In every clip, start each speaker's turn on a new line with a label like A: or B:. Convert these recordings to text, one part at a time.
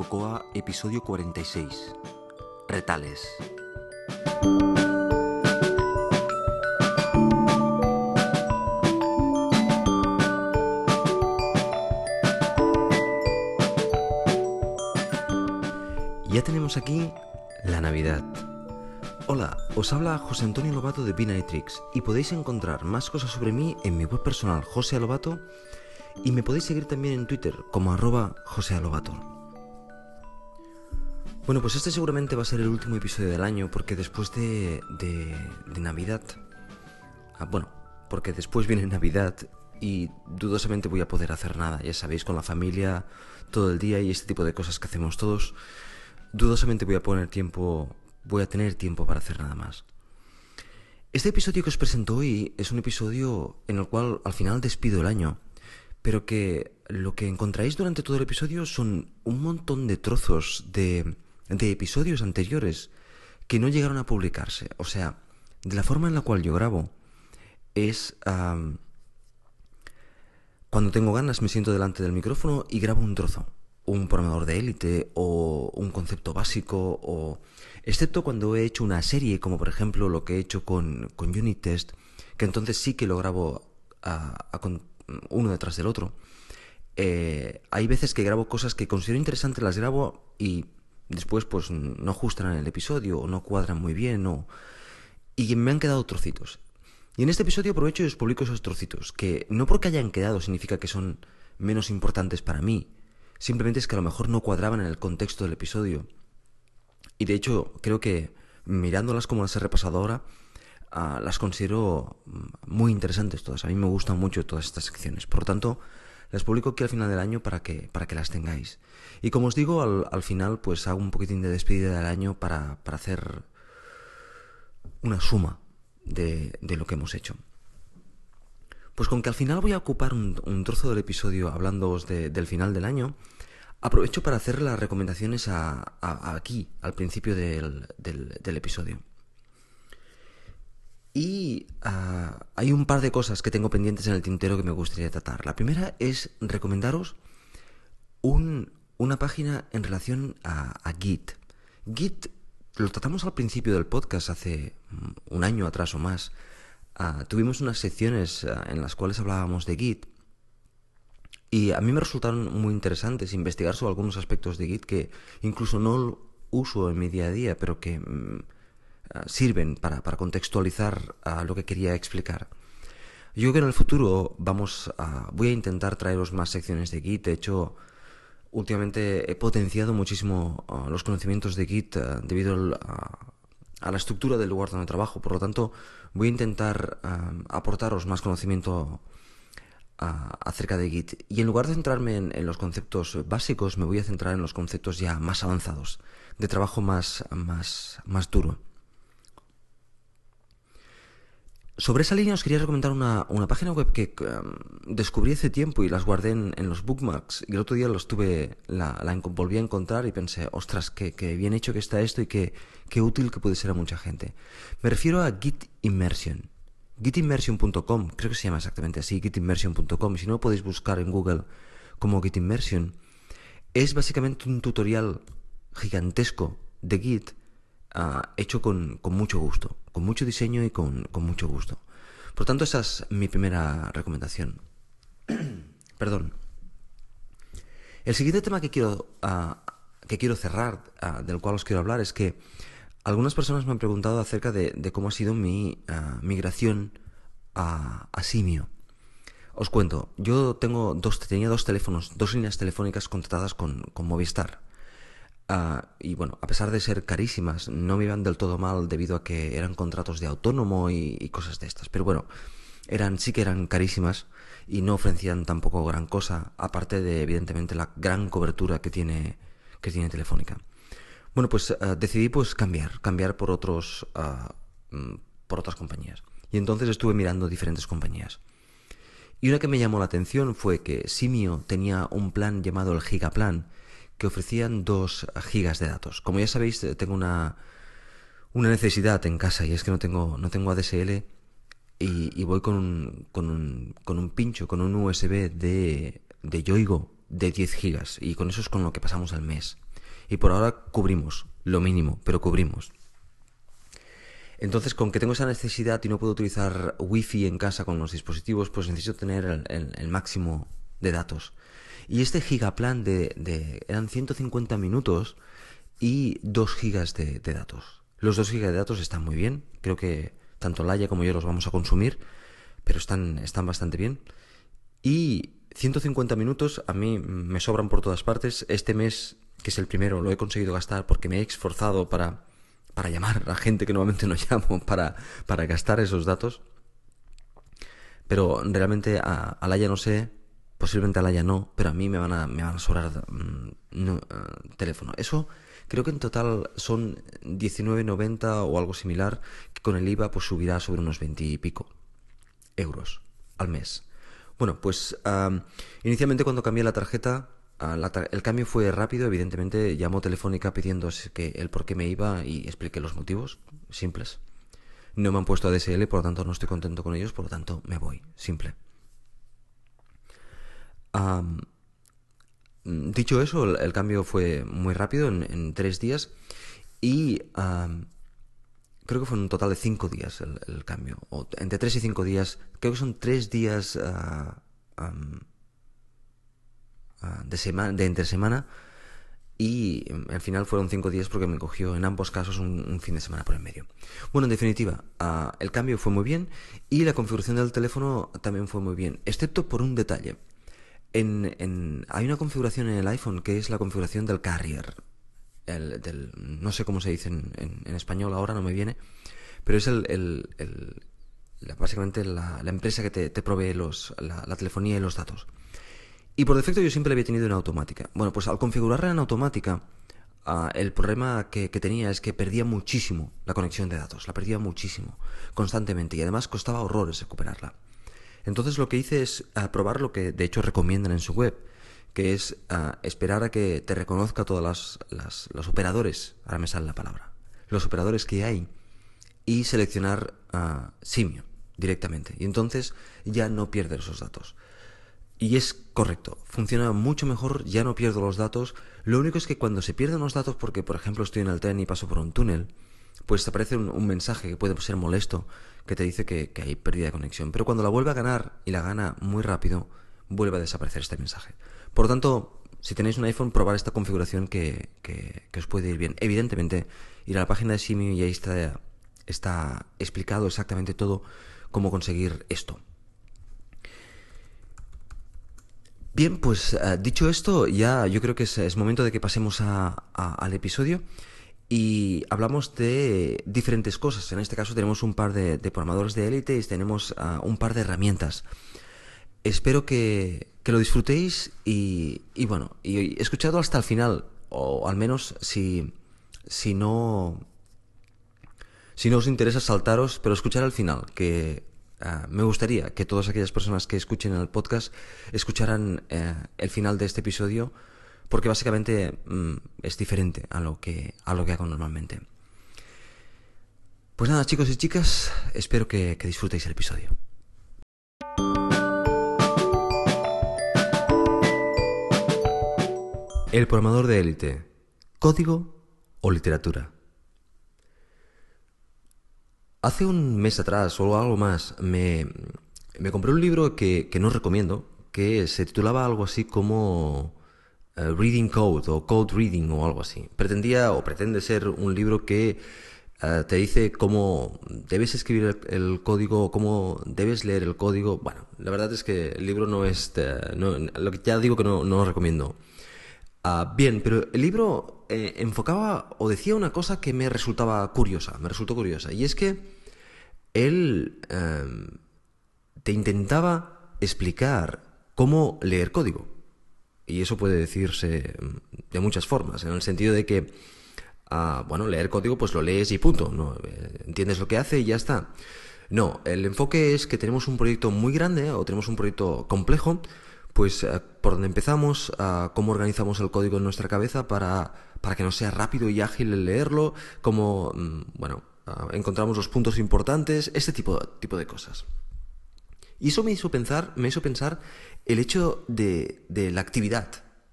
A: Cocoa, episodio 46. Retales. Ya tenemos aquí la Navidad. Hola, os habla José Antonio Lobato de Binatrix y podéis encontrar más cosas sobre mí en mi web personal José Lobato y me podéis seguir también en Twitter como arroba José Alobato. Bueno, pues este seguramente va a ser el último episodio del año porque después de, de, de Navidad... ah, bueno, porque después viene Navidad y dudosamente voy a poder hacer nada, ya sabéis, con la familia todo el día y este tipo de cosas que hacemos todos. Dudosamente voy a poner tiempo, voy a tener tiempo para hacer nada más. Este episodio que os presento hoy es un episodio en el cual al final despido el año, pero que lo que encontráis durante todo el episodio son un montón de trozos de, de episodios anteriores que no llegaron a publicarse. O sea, de la forma en la cual yo grabo es... am, cuando tengo ganas me siento delante del micrófono y grabo un trozo, un programador de élite o un concepto básico o excepto cuando he hecho una serie como por ejemplo lo que he hecho con, con Test, que entonces sí que lo grabo uno detrás del otro. Eh, hay veces que grabo cosas que considero interesantes, las grabo y después pues no ajustan el episodio o no cuadran muy bien o... y me han quedado trocitos. Y en este episodio aprovecho y os publico esos trocitos, que no porque hayan quedado significa que son menos importantes para mí, simplemente es que a lo mejor no cuadraban en el contexto del episodio. Y de hecho, creo que mirándolas como las he repasado ahora, ah, las considero mm, muy interesantes todas. A mí me gustan mucho todas estas secciones. Por lo tanto, las publico aquí al final del año para que, para que las tengáis. Y como os digo, al, al final pues hago un poquitín de despedida del año para, para hacer una suma de, de lo que hemos hecho. Pues con que al final voy a ocupar un, trozo del episodio hablándoos de- del final del año, aprovecho para hacer las recomendaciones a, aquí, al principio del- del episodio. Y ah, hay un par de cosas que tengo pendientes en el tintero que me gustaría tratar. La primera es recomendaros un- una página en relación a, Git. Git lo tratamos al principio del podcast hace mm, un año atrás o más. Ah, tuvimos unas secciones ah, en las cuales hablábamos de Git y a mí me resultaron muy interesantes investigar sobre algunos aspectos de Git que incluso no uso en mi día a día, pero que mm, sirven para, para contextualizar ah, lo que quería explicar. Yo creo que en el futuro vamos a, voy a intentar traeros más secciones de Git. De hecho, últimamente he potenciado muchísimo ah, los conocimientos de Git ah, debido a, la estructura del lugar donde trabajo. Por lo tanto, voy a intentar ah, aportaros más conocimiento ah, acerca de Git. Y en lugar de centrarme en, en los conceptos básicos, me voy a centrar en los conceptos ya más avanzados, de trabajo más, más, más duro. Sobre esa línea os quería recomendar una, página web que um, descubrí hace tiempo y las guardé en, los bookmarks. Y el otro día los tuve, la, la volví a encontrar y pensé, ostras, qué, bien hecho que está esto y qué, útil que puede ser a mucha gente. Me refiero a Git Immersion. Gitimmersion.com, creo que se llama exactamente así, gitimmersion.com. Si no lo podéis buscar en Google como Git Immersion, es básicamente un tutorial gigantesco de Git ah, hecho con mucho gusto, con mucho diseño y con, con mucho gusto. Por tanto, esa es mi primera recomendación. Perdón. El siguiente tema que quiero, ah, que quiero cerrar, ah, del cual os quiero hablar, es que algunas personas me han preguntado acerca de, cómo ha sido mi ah, migración a, a Simio. Os cuento, yo tengo dos, tenía dos teléfonos, dos líneas telefónicas contratadas con, con Movistar. Ah, y bueno, a pesar de ser carísimas, no me iban del todo mal debido a que eran contratos de autónomo y, cosas de estas. Pero bueno, eran, sí que eran carísimas y no ofrecían tampoco gran cosa, aparte de evidentemente la gran cobertura que tiene, que tiene Telefónica. Bueno, pues ah, decidí pues cambiar, cambiar por otros, mm, por otras compañías. Y entonces estuve mirando diferentes compañías. Y una que me llamó la atención fue que Simio tenía un plan llamado el Gigaplan, que ofrecían 2 gigas de datos. Como ya sabéis, eh, tengo una, una necesidad en casa y es que no tengo, no tengo ADSL y, y voy con un, con, un, con un pincho, con un USB de, de Yoigo de 10 gigas y con eso es con lo que pasamos al mes. Y por ahora cubrimos, lo mínimo, pero cubrimos. Entonces, con que tengo esa necesidad y no puedo utilizar wifi en casa con los dispositivos, pues necesito tener el, máximo de datos. Y este gigaplan de, de eran 150 minutos y 2 gigas de, datos. Los 2 gigas de datos están muy bien. Creo que tanto Laia como yo los vamos a consumir, pero están, están bastante bien. Y 150 minutos a mí me sobran por todas partes. Este mes, que es el primero, lo he conseguido gastar porque me he esforzado para, para llamar a gente que normalmente no llamo, para, para gastar esos datos. Pero realmente a, a Laia no sé, posiblemente a Laia no, pero a mí me van a, me van a sobrar mm, no, eh, teléfono. Eso creo que en total son 19,90 o algo similar, que con el IVA pues subirá sobre unos 20 y pico euros al mes. Bueno, pues inicialmente cuando cambié la tarjeta, el cambio fue rápido, evidentemente llamó Telefónica pidiendo que el por qué me iba y expliqué los motivos, simples. No me han puesto ADSL, por lo tanto no estoy contento con ellos, por lo tanto me voy, simple. Dicho eso, el, cambio fue muy rápido, en, tres días, y creo que fue un total de cinco días el, cambio, o entre tres y cinco días, creo que son tres días ah, ah, de, semana, de entre semana y mm, al final fueron cinco días porque me cogió en ambos casos un, fin de semana por el medio. Bueno, en definitiva, ah, el cambio fue muy bien y la configuración del teléfono también fue muy bien, excepto por un detalle. En, hay una configuración en el iPhone que es la configuración del carrier, del, no sé cómo se dice en, español ahora, no me viene, pero es el, básicamente la, empresa que te, provee los, la, telefonía y los datos. Y por defecto yo siempre la había tenido en automática. Bueno, pues al configurarla en automática, ah, el problema que, tenía es que perdía muchísimo la conexión de datos, la perdía muchísimo, constantemente, y además costaba horrores recuperarla. Entonces lo que hice es ah, probar lo que de hecho recomiendan en su web, que es ah, esperar a que te reconozca todos los operadores, ahora me sale la palabra, los operadores que hay, y seleccionar uh, simio directamente. Y entonces ya no pierdes esos datos. Y es correcto, funciona mucho mejor, ya no pierdo los datos. Lo único es que cuando se pierden los datos, porque por ejemplo estoy en el tren y paso por un túnel, pues aparece un, mensaje que puede ser molesto, que te dice que, hay pérdida de conexión. Pero cuando la vuelve a ganar y la gana muy rápido, vuelve a desaparecer este mensaje. Por lo tanto, si tenéis un iPhone, probar esta configuración que, os puede ir bien. Evidentemente, ir a la página de Simio y ahí está, está explicado exactamente todo cómo conseguir esto. Bien, pues eh, dicho esto, ya yo creo que es, momento de que pasemos al episodio y hablamos de diferentes cosas. En este caso tenemos un par de, programadores de élite y tenemos ah, un par de herramientas. Espero que, lo disfrutéis y, bueno, y escuchado hasta el final, o al menos si, si no si no os interesa saltaros, pero escuchar al final, que ah, me gustaría que todas aquellas personas que escuchen el podcast escucharan eh, el final de este episodio porque básicamente mm, es diferente a lo que a lo que hago normalmente. Pues nada, chicos y chicas, espero que, disfrutéis el episodio. El programador de élite, código o literatura. Hace un mes atrás o algo más me, me compré un libro que, que no recomiendo, que se titulaba algo así como eh, reading Code o Code Reading o algo así. Pretendía o pretende ser un libro que eh, te dice cómo debes escribir el, código, cómo debes leer el código. Bueno, la verdad es que el libro no es... Eh, lo que ya digo que no, lo recomiendo. Ah, bien, pero el libro enfocaba o decía una cosa que me resultaba curiosa, me resultó curiosa, y es que él te intentaba explicar cómo leer código. Y eso puede decirse mm, de muchas formas, en el sentido de que, ah, bueno, leer código pues lo lees y punto, ¿no? Eh, entiendes lo que hace y ya está. No, el enfoque es que tenemos un proyecto muy grande o tenemos un proyecto complejo, pues eh, por donde empezamos, uh, cómo organizamos el código en nuestra cabeza para, para que nos sea rápido y ágil el leerlo, cómo, mm, bueno, ah, encontramos los puntos importantes, este tipo, tipo de cosas. Y eso me hizo pensar, me hizo pensar el hecho de, la actividad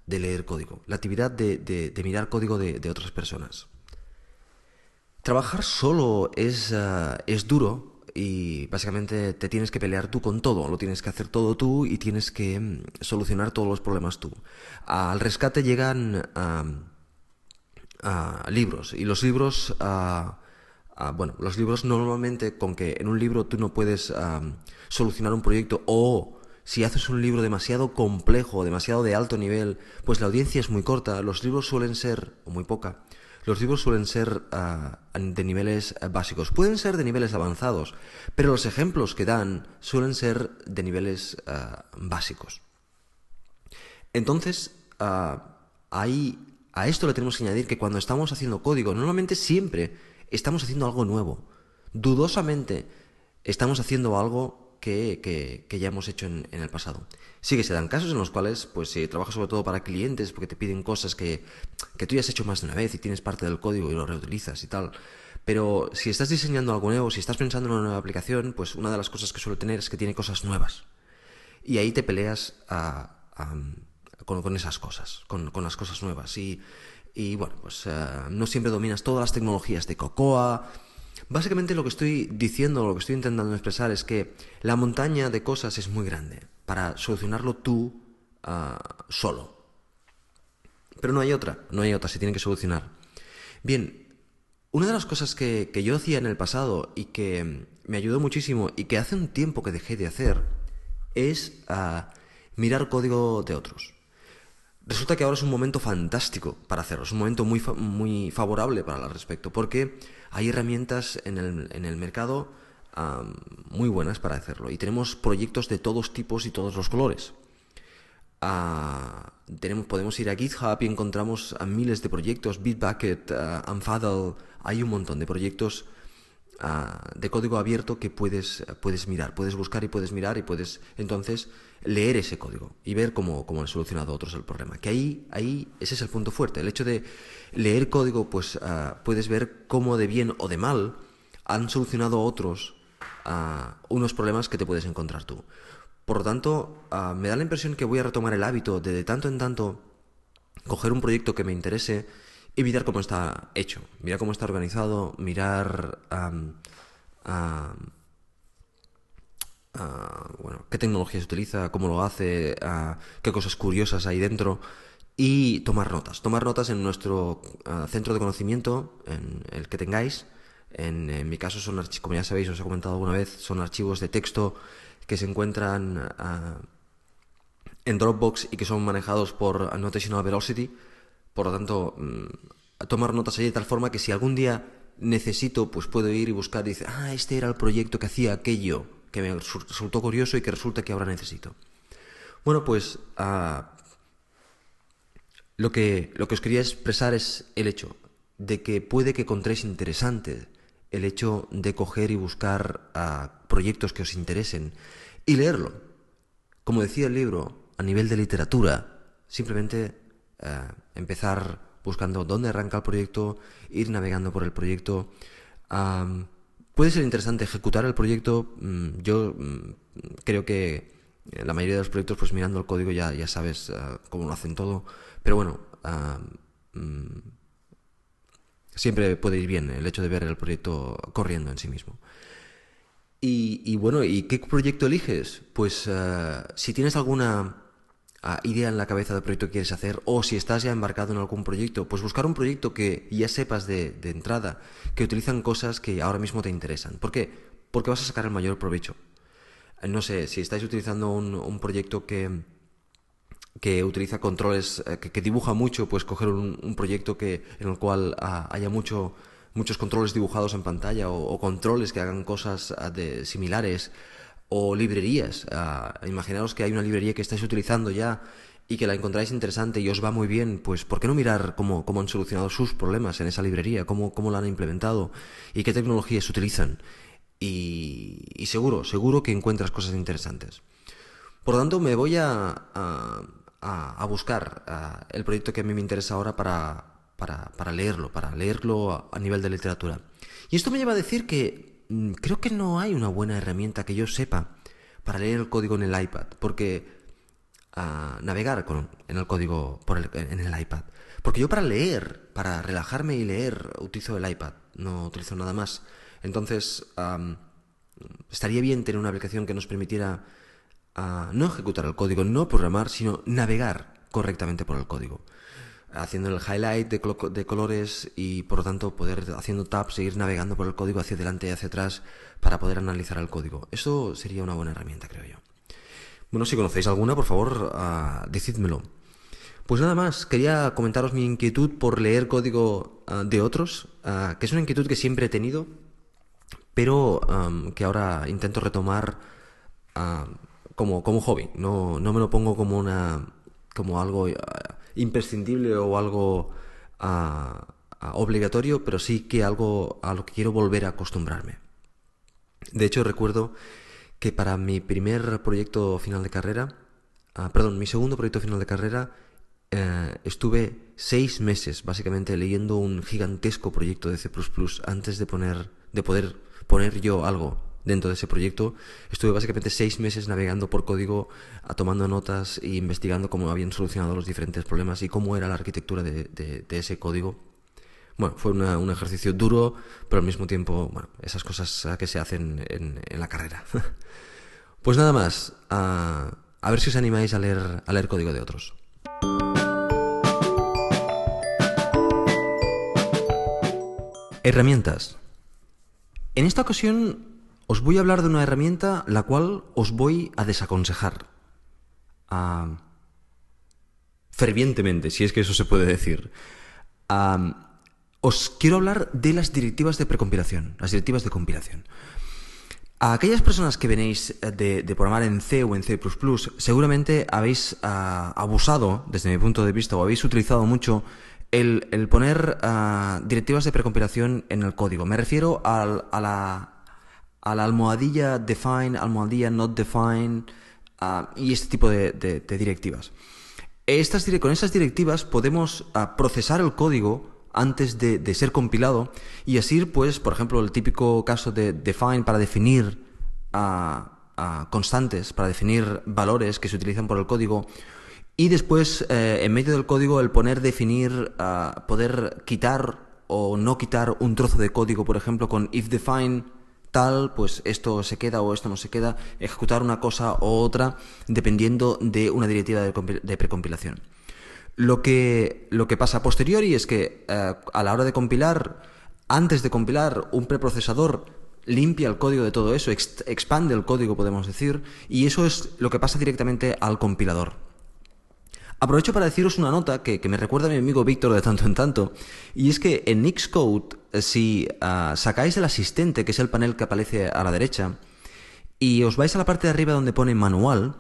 A: de leer código, la actividad de, mirar código de, otras personas. Trabajar solo es, ah, es duro y básicamente te tienes que pelear tú con todo, lo tienes que hacer todo tú y tienes que mm, solucionar todos los problemas tú. Al rescate llegan libros y los libros... bueno, los libros normalmente con que en un libro tú no puedes solucionar un proyecto o si haces un libro demasiado complejo, demasiado de alto nivel, pues la audiencia es muy corta, los libros suelen ser, o muy poca, los libros suelen ser ah, de niveles básicos, pueden ser de niveles avanzados, pero los ejemplos que dan suelen ser de niveles ah, básicos. Entonces, ah, ahí, a esto le tenemos que añadir que cuando estamos haciendo código, normalmente siempre estamos haciendo algo nuevo. Dudosamente estamos haciendo algo que, ya hemos hecho en, el pasado. Sí que se dan casos en los cuales, pues si trabajas sobre todo para clientes, porque te piden cosas que, tú ya has hecho más de una vez y tienes parte del código y lo reutilizas y tal. Pero si estás diseñando algo nuevo, si estás pensando en una nueva aplicación, pues una de las cosas que suele tener es que tiene cosas nuevas. Y ahí te peleas con, esas cosas, con, las cosas nuevas. Y, bueno, pues eh, no siempre dominas todas las tecnologías de Cocoa, Básicamente lo que estoy diciendo, lo que estoy intentando expresar es que la montaña de cosas es muy grande para solucionarlo tú ah, solo. Pero no hay otra, no hay otra, se tiene que solucionar. Bien, una de las cosas que, yo hacía en el pasado y que me ayudó muchísimo y que hace un tiempo que dejé de hacer es ah, mirar código de otros. Resulta que ahora es un momento fantástico para hacerlo, es un momento muy, muy favorable para el respecto, porque hay herramientas en el, en el mercado muy buenas para hacerlo y tenemos proyectos de todos tipos y todos los colores. Ah, tenemos, podemos ir a GitHub y encontramos a miles de proyectos, Bitbucket, uh, Unfaddle, hay un montón de proyectos de código abierto que puedes, puedes mirar, puedes buscar y puedes mirar y puedes entonces leer ese código y ver cómo, cómo han solucionado otros el problema. Que ahí, ahí ese es el punto fuerte. El hecho de leer código, pues ah, puedes ver cómo de bien o de mal han solucionado otros ah, unos problemas que te puedes encontrar tú. Por lo tanto, ah, me da la impresión que voy a retomar el hábito de de tanto en tanto coger un proyecto que me interese y mirar cómo está hecho, mirar cómo está organizado, mirar bueno, qué tecnología se utiliza, cómo lo hace, qué cosas curiosas hay dentro y tomar notas. Tomar notas en nuestro centro de conocimiento, en el que tengáis. En, mi caso son, como ya sabéis, os he comentado alguna vez, son archivos de texto que se encuentran en Dropbox y que son manejados por Notational Velocity por lo tanto, mm, tomar notas ahí de tal forma que si algún día necesito, pues puedo ir y buscar y decir, ah, este era el proyecto que hacía aquello que me resultó curioso y que resulta que ahora necesito. Bueno, pues ah, lo, que, lo que os quería expresar es el hecho de que puede que encontréis interesante el hecho de coger y buscar ah, proyectos que os interesen y leerlo. Como decía el libro, a nivel de literatura, simplemente eh, empezar buscando dónde arranca el proyecto, ir navegando por el proyecto. puede ser interesante ejecutar el proyecto. Mm, yo mm, creo que la mayoría de los proyectos, pues mirando el código ya, ya sabes eh, cómo lo hacen todo. Pero bueno, mm, siempre puede ir bien el hecho de ver el proyecto corriendo en sí mismo. Y, bueno, ¿y qué proyecto eliges? Pues eh, si tienes alguna idea en la cabeza del proyecto que quieres hacer o si estás ya embarcado en algún proyecto, pues buscar un proyecto que ya sepas de, entrada, que utilizan cosas que ahora mismo te interesan. ¿Por qué? Porque vas a sacar el mayor provecho. Eh, no sé, si estáis utilizando un, proyecto que, que utiliza controles, eh, que, dibuja mucho, pues coger un, proyecto que, en el cual ah, haya mucho, muchos controles dibujados en pantalla o, controles que hagan cosas ah, de, similares o librerías. Uh, imaginaos que hay una librería que estáis utilizando ya y que la encontráis interesante y os va muy bien, pues ¿por qué no mirar cómo, cómo han solucionado sus problemas en esa librería? ¿Cómo, cómo la han implementado? ¿Y qué tecnologías utilizan? Y, y seguro, seguro que encuentras cosas interesantes. Por lo tanto, me voy a, a, buscar el proyecto que a mí me interesa ahora para, para, para leerlo, para leerlo a nivel de literatura. Y esto me lleva a decir que creo que no hay una buena herramienta que yo sepa para leer el código en el iPad, porque navegar con, en el código por el, en el iPad. Porque yo para leer, para relajarme y leer, utilizo el iPad, no utilizo nada más. Entonces, estaría bien tener una aplicación que nos permitiera no ejecutar el código, no programar, sino navegar correctamente por el código. Haciendo el highlight de, de colores y por lo tanto poder, haciendo tabs, seguir navegando por el código hacia adelante y hacia atrás para poder analizar el código. Eso sería una buena herramienta, creo yo. Bueno, si conocéis alguna, por favor, uh, decídmelo. Pues nada más, quería comentaros mi inquietud por leer código ah, de otros, ah, que es una inquietud que siempre he tenido, pero que ahora intento retomar como, como hobby. No, no me lo pongo como una como algo imprescindible o algo obligatorio, pero sí que algo a lo que quiero volver a acostumbrarme. De hecho, recuerdo que para mi primer proyecto final de carrera, perdón, mi segundo proyecto final de carrera, eh, estuve seis meses básicamente leyendo un gigantesco proyecto de C++ antes de poner, de poder poner yo algo dentro de ese proyecto. Estuve básicamente seis meses navegando por código, tomando notas e investigando cómo habían solucionado los diferentes problemas y cómo era la arquitectura de, ese código. Bueno, fue un ejercicio duro, pero al mismo tiempo, bueno, esas cosas que se hacen en, la carrera. pues nada más, a, ver si os animáis a leer código de otros. Herramientas. En esta ocasión os voy a hablar de una herramienta la cual os voy a desaconsejar. fervientemente, si es que eso se puede decir. os quiero hablar de las directivas de precompilación, las directivas de compilación. A aquellas personas que venéis de, programar en C o en C++, seguramente habéis ah, abusado, desde mi punto de vista, o habéis utilizado mucho el, poner ah, directivas de precompilación en el código. Me refiero a, la, almohadilla define, almohadilla not define ah, y este tipo de, directivas. Estas, con estas directivas podemos ah, procesar el código antes de, ser compilado y así, pues, por ejemplo, el típico caso de define para definir constantes, para definir valores que se utilizan por el código y después, eh, en medio del código, el poner, definir, ah, poder quitar o no quitar un trozo de código, por ejemplo, con if define pues esto se queda o esto no se queda, ejecutar una cosa u otra dependiendo de una directiva de, precompilación. Lo que, lo que pasa a posteriori es que eh, a la hora de compilar, antes de compilar, un preprocesador limpia el código de todo eso, expande el código, podemos decir, y eso es lo que pasa directamente al compilador. Aprovecho para deciros una nota que, me recuerda a mi amigo Víctor de tanto en tanto, y es que en Xcode, eh, si ah, sacáis el asistente, que es el panel que aparece a la derecha, y os vais a la parte de arriba donde pone manual,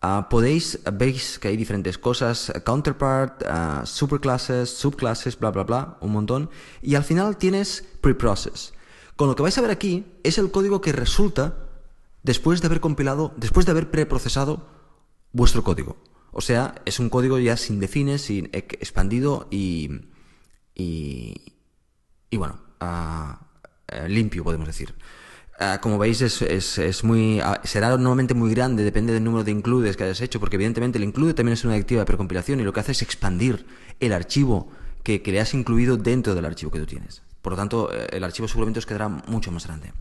A: ah, podéis, veis que hay diferentes cosas, counterpart, uh, superclasses, subclasses, bla, bla, bla, un montón, y al final tienes preprocess. Con lo que vais a ver aquí es el código que resulta después de haber compilado, después de haber preprocesado vuestro código. O sea, es un código ya sin defines, sin expandido y, y, bueno, uh, limpio, podemos decir. Uh, como veis, es, es, es muy, uh, será normalmente muy grande, depende del número de includes que hayas hecho, porque evidentemente el include también es una directiva de precompilación y lo que hace es expandir el archivo que, que le has incluido dentro del archivo que tú tienes. Por lo tanto, eh, el archivo seguramente os quedará mucho más grande.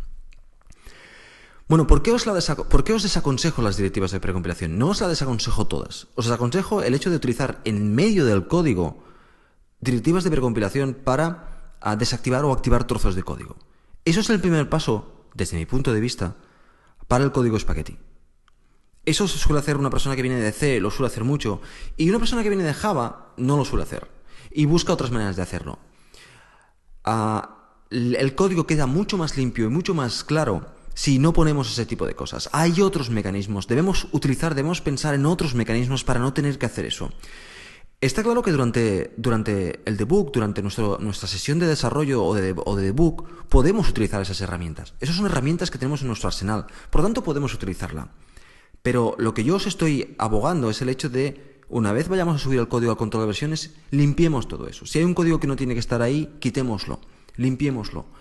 A: Bueno, ¿por qué, os desaconsejo las directivas de precompilación? No os la desaconsejo todas. Os desaconsejo el hecho de utilizar en medio del código directivas de precompilación para ah, desactivar o activar trozos de código. Eso es el primer paso, desde mi punto de vista, para el código espagueti. Eso suele hacer una persona que viene de C, lo suele hacer mucho, y una persona que viene de Java no lo suele hacer, y busca otras maneras de hacerlo. Ah, el código queda mucho más limpio y mucho más claro si no ponemos ese tipo de cosas. Hay otros mecanismos, debemos utilizar, debemos pensar en otros mecanismos para no tener que hacer eso. Está claro que durante, durante el debug, durante nuestra sesión de desarrollo o de, o de debug, podemos utilizar esas herramientas. Esas son herramientas que tenemos en nuestro arsenal, por lo tanto podemos utilizarla. Pero lo que yo os estoy abogando es el hecho de, una vez vayamos a subir el código al control de versiones, limpiemos todo eso. Si hay un código que no tiene que estar ahí, quitémoslo, limpiémoslo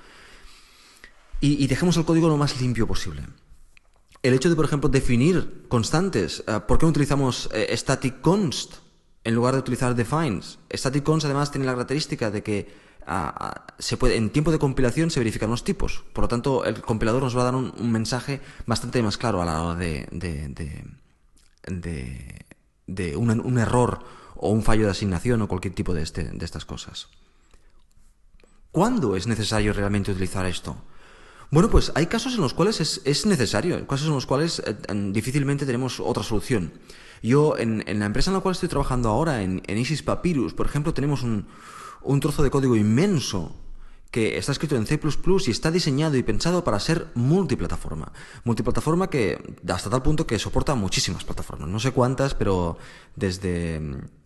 A: y, dejemos el código lo más limpio posible. el hecho de, por ejemplo, definir constantes. Eh, ¿Por qué no utilizamos eh, static const en lugar de utilizar defines? Static const además tiene la característica de que ah, ah, se puede, en tiempo de compilación se verifican los tipos. Por lo tanto, el compilador nos va a dar un, mensaje bastante más claro a la hora de, de, de, un, error o un fallo de asignación o cualquier tipo de, este, de estas cosas. ¿Cuándo es necesario realmente utilizar esto? Bueno, pues hay casos en los cuales es, es necesario, casos en los cuales eh, difícilmente tenemos otra solución. Yo, en, en, la empresa en la cual estoy trabajando ahora, en, en Isis Papyrus, por ejemplo, tenemos un, un trozo de código inmenso que está escrito en C++ y está diseñado y pensado para ser multiplataforma. Multiplataforma que hasta tal punto que soporta muchísimas plataformas. No sé cuántas, pero desde,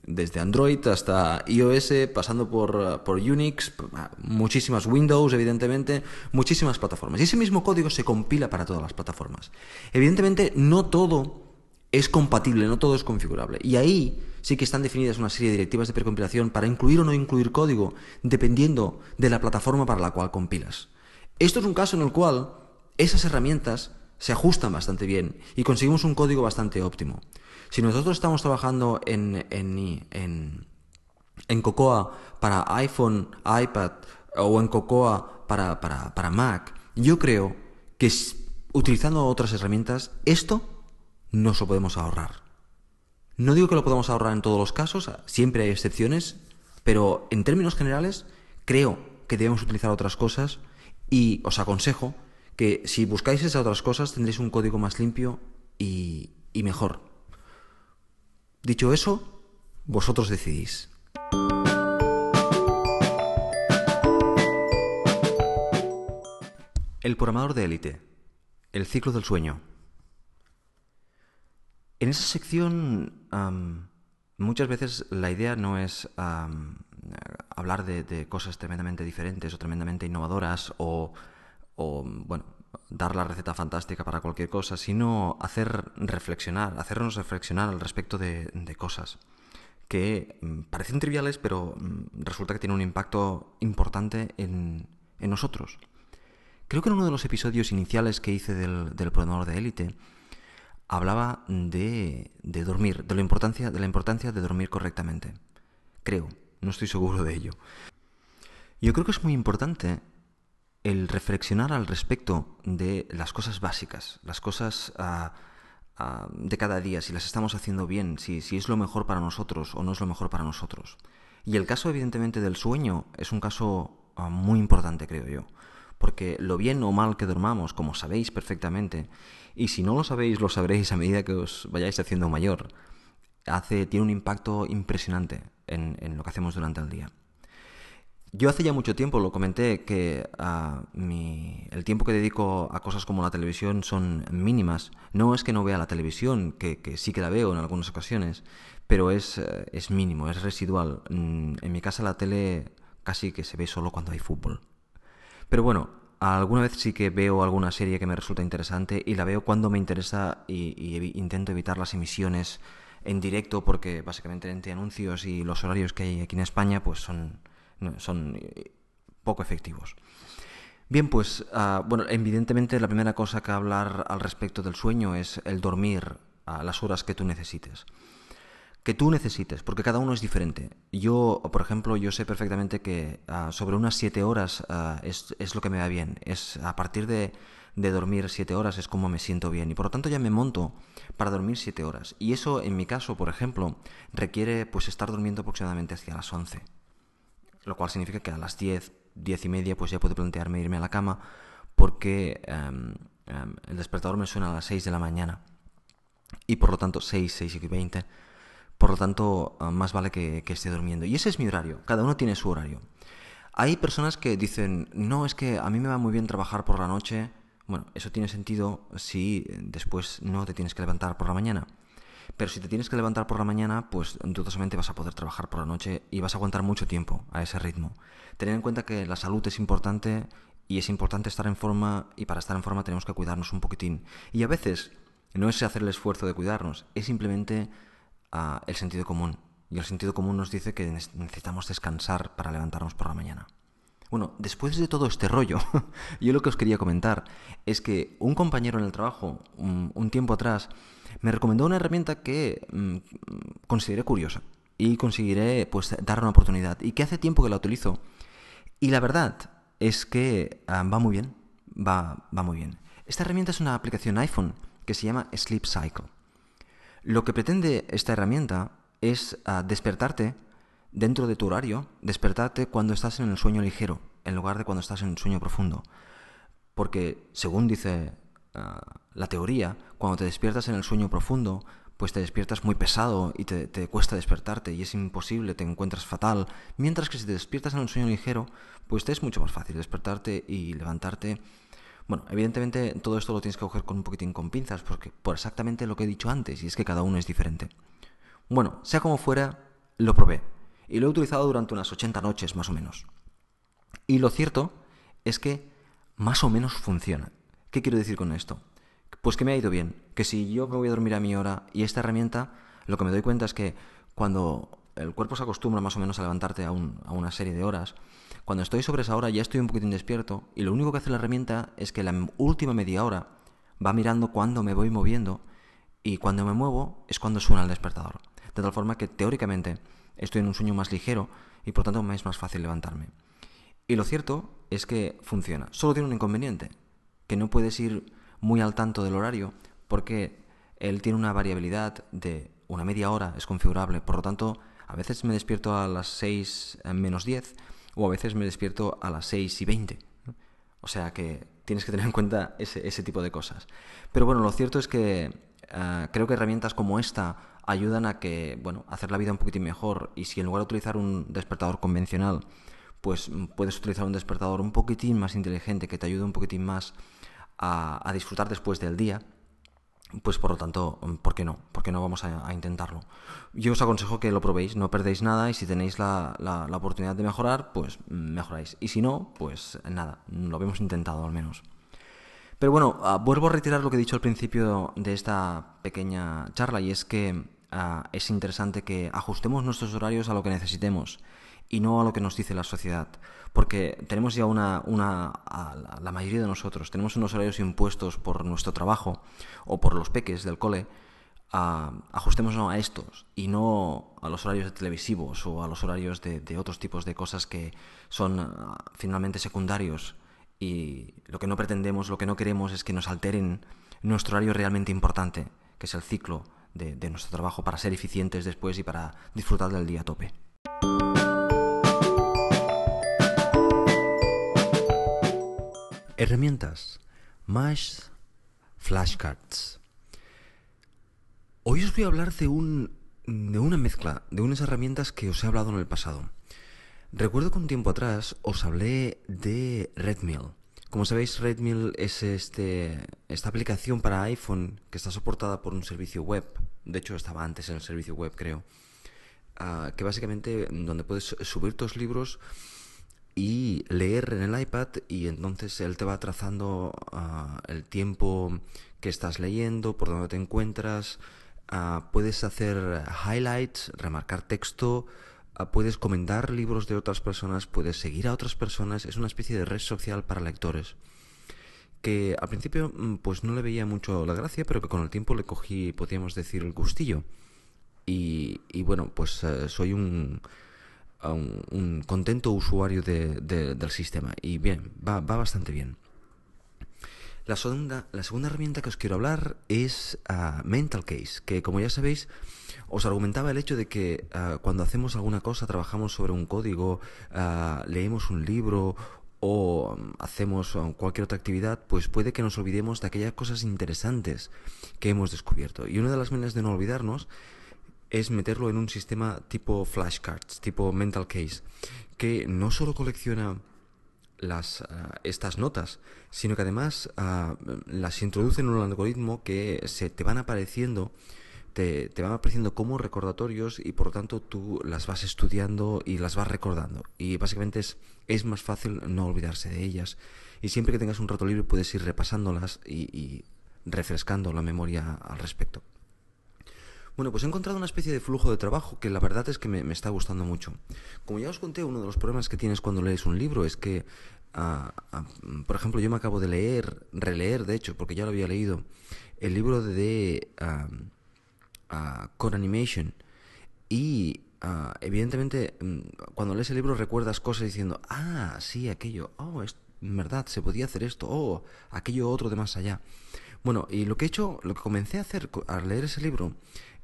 A: desde Android hasta iOS, pasando por, por Unix, muchísimas Windows, evidentemente, muchísimas plataformas. Y ese mismo código se compila para todas las plataformas. Evidentemente, no todo es compatible, no todo es configurable. Y ahí sí que están definidas una serie de directivas de precompilación para incluir o no incluir código, dependiendo de la plataforma para la cual compilas. Esto es un caso en el cual esas herramientas se ajustan bastante bien y conseguimos un código bastante óptimo. Si nosotros estamos trabajando en, en, en, Cocoa para iPhone, iPad o en Cocoa para, Mac, yo creo que utilizando otras herramientas, esto no lo podemos ahorrar. No digo que lo podamos ahorrar en todos los casos, siempre hay excepciones, pero en términos generales creo que debemos utilizar otras cosas y os aconsejo que si buscáis esas otras cosas tendréis un código más limpio y, mejor. Dicho eso, vosotros decidís. El programador de élite. El ciclo del sueño. En esa sección muchas veces la idea no es hablar de, cosas tremendamente diferentes o tremendamente innovadoras o, bueno, dar la receta fantástica para cualquier cosa, sino hacer reflexionar, hacernos reflexionar al respecto de, cosas que mm, parecen triviales, pero mm, resulta que tienen un impacto importante en, nosotros. Creo que en uno de los episodios iniciales que hice del, del programador de élite, hablaba de, de dormir, de la, importancia, de la importancia de dormir correctamente. Creo, no estoy seguro de ello. Yo creo que es muy importante el reflexionar al respecto de las cosas básicas, las cosas ah, ah, de cada día, si las estamos haciendo bien, si, si es lo mejor para nosotros o no es lo mejor para nosotros. Y el caso, evidentemente, del sueño es un caso ah, muy importante, creo yo. Porque lo bien o mal que dormamos, como sabéis perfectamente, y si no lo sabéis, lo sabréis a medida que os vayáis haciendo mayor. Hace, tiene un impacto impresionante en, lo que hacemos durante el día. Yo hace ya mucho tiempo lo comenté que ah, el tiempo que dedico a cosas como la televisión son mínimas. No es que no vea la televisión, que, sí que la veo en algunas ocasiones, pero es, eh, es mínimo, es residual. Mm, en mi casa la tele casi que se ve solo cuando hay fútbol. Pero bueno, alguna vez sí que veo alguna serie que me resulta interesante y la veo cuando me interesa y, intento evitar las emisiones en directo porque básicamente entre anuncios y los horarios que hay aquí en España pues son, son eh, poco efectivos. Bien, pues ah, bueno, evidentemente la primera cosa que hablar al respecto del sueño es el dormir a las horas que tú necesites que tú necesites, porque cada uno es diferente. Yo, por ejemplo, yo sé perfectamente que ah, sobre unas siete horas ah, es, es, lo que me va bien. Es a partir de, de, dormir siete horas es como me siento bien. Y por lo tanto ya me monto para dormir siete horas. Y eso, en mi caso, por ejemplo, requiere pues estar durmiendo aproximadamente hacia las once. Lo cual significa que a las diez, diez y media, pues ya puedo plantearme irme a la cama porque em, el despertador me suena a las seis de la mañana. Y por lo tanto, seis, seis y veinte por lo tanto, ah, más vale que, esté durmiendo. Y ese es mi horario. Cada uno tiene su horario. Hay personas que dicen, no, es que a mí me va muy bien trabajar por la noche. Bueno, eso tiene sentido si después no te tienes que levantar por la mañana. Pero si te tienes que levantar por la mañana, pues dudosamente vas a poder trabajar por la noche y vas a aguantar mucho tiempo a ese ritmo. Tener en cuenta que la salud es importante y es importante estar en forma y para estar en forma tenemos que cuidarnos un poquitín. Y a veces no es hacer el esfuerzo de cuidarnos, es simplemente el sentido común. Y el sentido común nos dice que necesitamos descansar para levantarnos por la mañana. Bueno, después de todo este rollo, yo lo que os quería comentar es que un compañero en el trabajo, un, tiempo atrás, me recomendó una herramienta que mm, consideré curiosa y conseguiré pues dar una oportunidad y que hace tiempo que la utilizo y la verdad es que ah, va muy bien, va, va muy bien. Esta herramienta es una aplicación iPhone que se llama Sleep Cycle. Lo que pretende esta herramienta es ah, despertarte dentro de tu horario, despertarte cuando estás en el sueño ligero, en lugar de cuando estás en el sueño profundo. Porque, según dice ah, la teoría, cuando te despiertas en el sueño profundo, pues te despiertas muy pesado y te, cuesta despertarte y es imposible, te encuentras fatal. Mientras que si te despiertas en un sueño ligero, pues te es mucho más fácil despertarte y levantarte. Bueno, evidentemente todo esto lo tienes que coger con un poquitín con pinzas, porque por exactamente lo que he dicho antes, y es que cada uno es diferente. Bueno, sea como fuera, lo probé y lo he utilizado durante unas 80 noches más o menos. Y lo cierto es que más o menos funciona. ¿Qué quiero decir con esto? Pues que me ha ido bien, que si yo me voy a dormir a mi hora y esta herramienta, lo que me doy cuenta es que cuando el cuerpo se acostumbra más o menos a levantarte a, una serie de horas, cuando estoy sobre esa hora ya estoy un poquitín despierto y lo único que hace la herramienta es que la última media hora va mirando cuándo me voy moviendo y cuando me muevo es cuando suena el despertador. De tal forma que teóricamente estoy en un sueño más ligero y por tanto me es más fácil levantarme. Y lo cierto es que funciona. Solo tiene un inconveniente, que no puedes ir muy al tanto del horario porque él tiene una variabilidad de una media hora, es configurable. Por lo tanto, a veces me despierto a las 6 menos 10 o a veces me despierto a las 6 y 20. O sea que tienes que tener en cuenta ese, tipo de cosas. Pero bueno, lo cierto es que eh, creo que herramientas como esta ayudan a que, bueno, hacer la vida un poquitín mejor. Y si en lugar de utilizar un despertador convencional, pues puedes utilizar un despertador un poquitín más inteligente que te ayude un poquitín más a, disfrutar después del día, pues por lo tanto, ¿por qué no? ¿Por qué no vamos a, intentarlo? Yo os aconsejo que lo probéis, no perdéis nada y si tenéis la, la, oportunidad de mejorar, pues mejoráis. Y si no, pues nada, lo habíamos intentado al menos. Pero bueno, ah, vuelvo a retirar lo que he dicho al principio de esta pequeña charla y es que ah, es interesante que ajustemos nuestros horarios a lo que necesitemos y no a lo que nos dice la sociedad. Porque tenemos ya una, una la mayoría de nosotros, tenemos unos horarios impuestos por nuestro trabajo o por los peques del cole, ajustémonos a estos y no a los horarios televisivos o a los horarios de, de otros tipos de cosas que son ah, finalmente secundarios y lo que no pretendemos, lo que no queremos es que nos alteren nuestro horario realmente importante, que es el ciclo de, nuestro trabajo para ser eficientes después y para disfrutar del día a tope. Herramientas. Más flashcards. Hoy os voy a hablar de, un, de una mezcla de unas herramientas que os he hablado en el pasado. Recuerdo que un tiempo atrás os hablé de Redmill. Como sabéis, Redmill es este, esta aplicación para iPhone que está soportada por un servicio web. De hecho, estaba antes en el servicio web, creo. Ah, que básicamente donde puedes subir tus libros y leer en el iPad y entonces él te va trazando ah, el tiempo que estás leyendo, por dónde te encuentras, ah, puedes hacer highlights, remarcar texto, puedes comentar libros de otras personas, puedes seguir a otras personas, es una especie de red social para lectores que al principio mm, pues no le veía mucho la gracia, pero que con el tiempo le cogí, podríamos decir, el gustillo. Y, y bueno, pues eh, soy un un, contento usuario del sistema. Y bien, va, bastante bien. La segunda, la segunda herramienta que os quiero hablar es ah, Mental Case, que como ya sabéis, os argumentaba el hecho de que ah, cuando hacemos alguna cosa, trabajamos sobre un código, ah, leemos un libro o hacemos cualquier otra actividad, pues puede que nos olvidemos de aquellas cosas interesantes que hemos descubierto. Y una de las maneras de no olvidarnos es meterlo en un sistema tipo flashcards, tipo mental case, que no solo colecciona las, ah, estas notas, sino que además ah, las introduce en un algoritmo que se te van apareciendo, te, te, van apareciendo como recordatorios y por lo tanto tú las vas estudiando y las vas recordando. Y básicamente es, es más fácil no olvidarse de ellas. Y siempre que tengas un rato libre puedes ir repasándolas y refrescando la memoria al respecto. Bueno, pues he encontrado una especie de flujo de trabajo que la verdad es que me, está gustando mucho. Como ya os conté, uno de los problemas que tienes cuando lees un libro es que, ah, ah, por ejemplo, yo me acabo de leer, releer, de hecho, porque ya lo había leído, el libro de uh, Core Animation y evidentemente mm, cuando lees el libro recuerdas cosas diciendo, ah, sí, aquello, oh, es verdad, se podía hacer esto, oh, aquello otro de más allá. Bueno, y lo que he hecho, lo que comencé a hacer al leer ese libro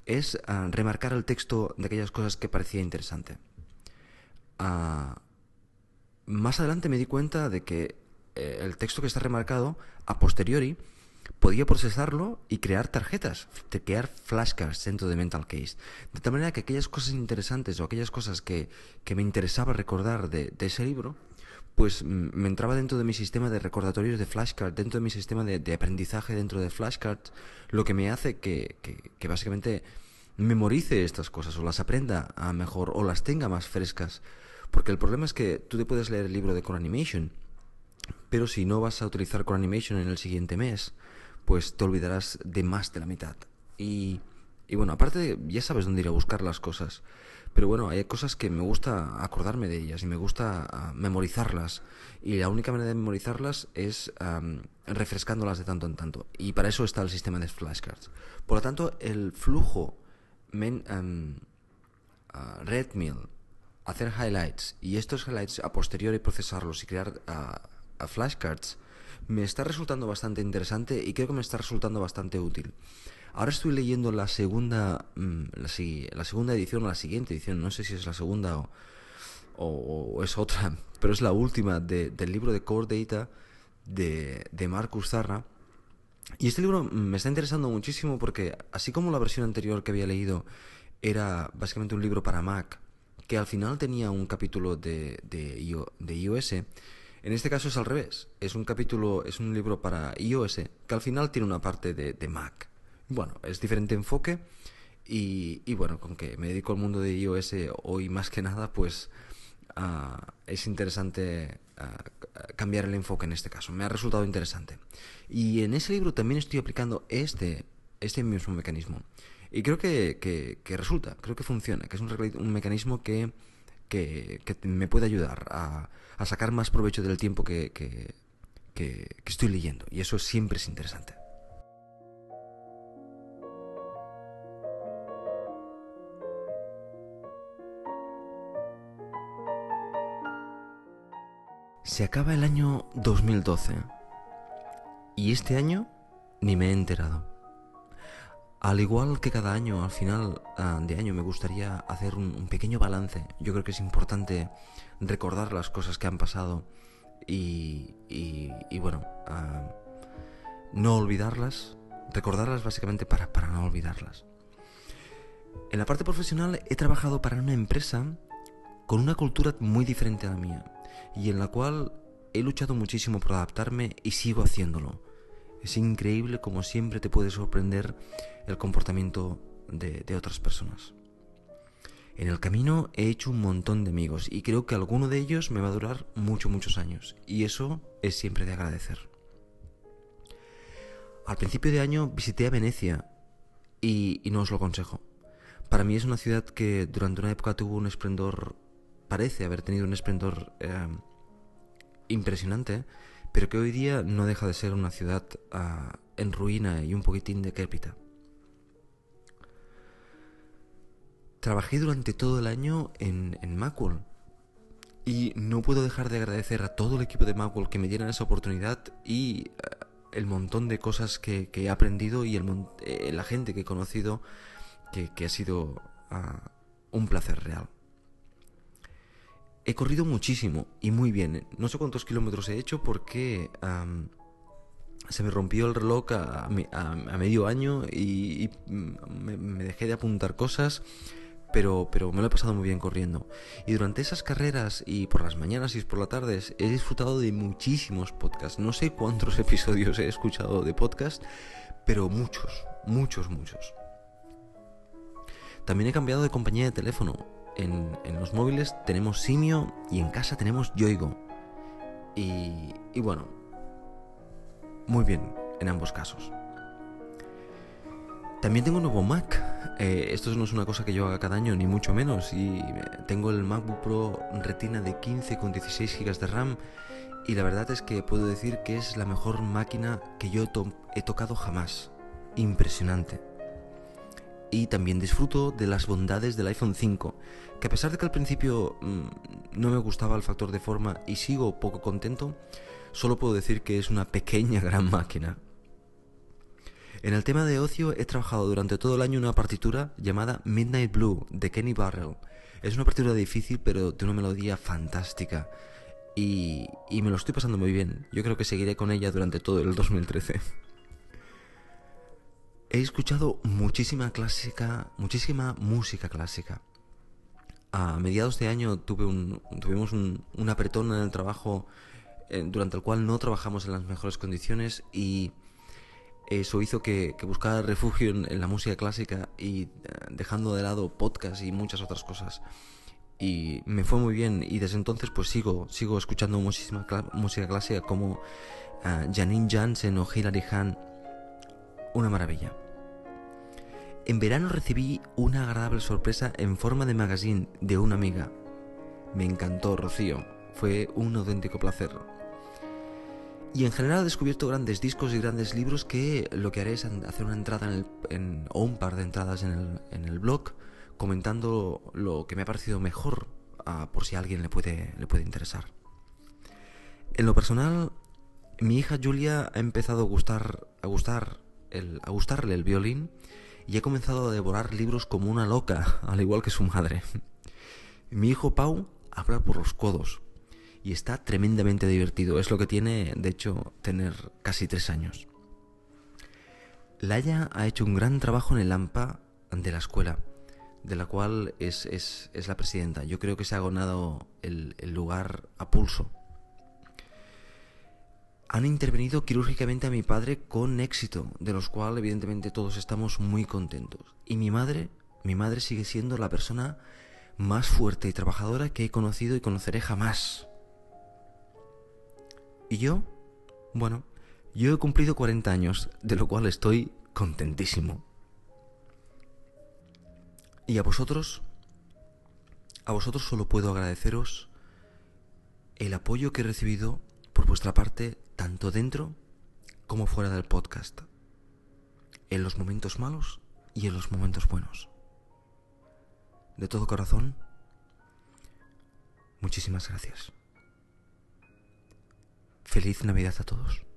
A: es ah, remarcar el texto de aquellas cosas que parecía interesante. Ah, más adelante me di cuenta de que eh, el texto que está remarcado, a posteriori, podía procesarlo y crear tarjetas, crear flashcards dentro de Mental Case. De tal manera que aquellas cosas interesantes o aquellas cosas que, me interesaba recordar de, ese libro, pues me entraba dentro de mi sistema de recordatorios de flashcards, dentro de mi sistema de, aprendizaje dentro de flashcards, lo que me hace que, que, básicamente memorice estas cosas o las aprenda a mejor o las tenga más frescas. Porque el problema es que tú te puedes leer el libro de Core Animation, pero si no vas a utilizar Core Animation en el siguiente mes, pues te olvidarás de más de la mitad. Y, y bueno, aparte ya sabes dónde ir a buscar las cosas. Pero bueno, hay cosas que me gusta acordarme de ellas y me gusta ah, memorizarlas. Y la única manera de memorizarlas es refrescándolas de tanto en tanto. Y para eso está el sistema de flashcards. Por lo tanto, el flujo uh, Redmill, hacer highlights y estos highlights a posteriori procesarlos y crear flashcards me está resultando bastante interesante y creo que me está resultando bastante útil. Ahora estoy leyendo la segunda, mm, la, segunda edición o la siguiente edición, no sé si es la segunda o, es otra, pero es la última del libro de Core Data de, de Marcus Zarra. Y este libro me está interesando muchísimo porque, así como la versión anterior que había leído era básicamente un libro para Mac, que al final tenía un capítulo de, de, de iOS, en este caso es al revés. Es un capítulo, es un libro para iOS que al final tiene una parte de, Mac. Bueno, es diferente enfoque y, bueno, con que me dedico al mundo de iOS hoy más que nada, pues ah, es interesante ah, cambiar el enfoque en este caso. Me ha resultado interesante. Y en ese libro también estoy aplicando este, este mismo mecanismo. Y creo que, resulta, creo que funciona, que es un, un mecanismo que, que me puede ayudar a a sacar más provecho del tiempo que, que, que, estoy leyendo. Y eso siempre es interesante. Se acaba el año 2012 y este año ni me he enterado. Al igual que cada año, al final ah, de año, me gustaría hacer un, pequeño balance. Yo creo que es importante recordar las cosas que han pasado y, y, bueno, ah, no olvidarlas, recordarlas básicamente para, para no olvidarlas. En la parte profesional he trabajado para una empresa con una cultura muy diferente a la mía y en la cual he luchado muchísimo por adaptarme y sigo haciéndolo. Es increíble como siempre te puede sorprender el comportamiento de, otras personas. En el camino he hecho un montón de amigos y creo que alguno de ellos me va a durar muchos, muchos años. Y eso es siempre de agradecer. Al principio de año visité a Venecia y, no os lo aconsejo. Para mí es una ciudad que durante una época tuvo un esplendor, parece haber tenido un esplendor eh, impresionante, pero que hoy día no deja de ser una ciudad ah, en ruina y un poquitín decrépita. Trabajé durante todo el año en, en y no puedo dejar de agradecer a todo el equipo de Macworld que me dieran esa oportunidad y ah, el montón de cosas que, he aprendido y el, eh, la gente que he conocido que, ha sido ah, un placer real. He corrido muchísimo y muy bien. No sé cuántos kilómetros he hecho porque se me rompió el reloj a, medio año y, me, dejé de apuntar cosas. Pero, pero me lo he pasado muy bien corriendo. Y durante esas carreras y por las mañanas y por las tardes he disfrutado de muchísimos podcasts. No sé cuántos episodios he escuchado de podcast, pero muchos, muchos, muchos. También he cambiado de compañía de teléfono en, los móviles tenemos Simio y en casa tenemos Yoigo. Y, bueno, muy bien en ambos casos. También tengo un nuevo Mac. Eh, esto no es una cosa que yo haga cada año, ni mucho menos. Y tengo el MacBook Pro Retina de 15 con 16 GB de RAM. Y la verdad es que puedo decir que es la mejor máquina que yo he tocado jamás. Impresionante. Y también disfruto de las bondades del iPhone 5, que a pesar de que al principio mm, no me gustaba el factor de forma y sigo poco contento, solo puedo decir que es una pequeña gran máquina. En el tema de ocio he trabajado durante todo el año una partitura llamada Midnight Blue de Kenny Barrell. Es una partitura difícil pero de una melodía fantástica y, y me lo estoy pasando muy bien. Yo creo que seguiré con ella durante todo el 2013. He escuchado muchísima clásica, muchísima música clásica. A mediados de año tuvimos un, un apretón en el trabajo eh, durante el cual no trabajamos en las mejores condiciones y eso hizo que, buscara refugio en, la música clásica y eh, dejando de lado podcast y muchas otras cosas. Y me fue muy bien y desde entonces pues sigo, sigo escuchando muchísima música clásica como uh, Janine Jansen o Hilary Hahn. Una maravilla. En verano recibí una agradable sorpresa en forma de magazine de una amiga. Me encantó, Rocío. Fue un auténtico placer. Y en general he descubierto grandes discos y grandes libros que lo que haré es hacer una entrada en o un par de entradas en el, blog comentando lo que me ha parecido mejor ah, por si a alguien le puede, le puede interesar. En lo personal, mi hija Julia ha empezado a gustar, a gustar el, a gustarle el violín y ha comenzado a devorar libros como una loca, al igual que su madre. Mi hijo Pau habla por los codos, y está tremendamente divertido. Es lo que tiene, de hecho, tener casi tres años. Laia ha hecho un gran trabajo en el AMPA de la escuela, de la cual es, es, la presidenta. Yo creo que se ha ganado el, el lugar a pulso. Han intervenido quirúrgicamente a mi padre con éxito, de los cuales evidentemente todos estamos muy contentos. Y mi madre, mi madre sigue siendo la persona más fuerte y trabajadora que he conocido y conoceré jamás. Y yo, bueno, yo he cumplido 40 años, de lo cual estoy contentísimo. Y a vosotros, a vosotros solo puedo agradeceros el apoyo que he recibido por vuestra parte, tanto dentro como fuera del podcast, en los momentos malos y en los momentos buenos. De todo corazón, muchísimas gracias. Feliz Navidad a todos.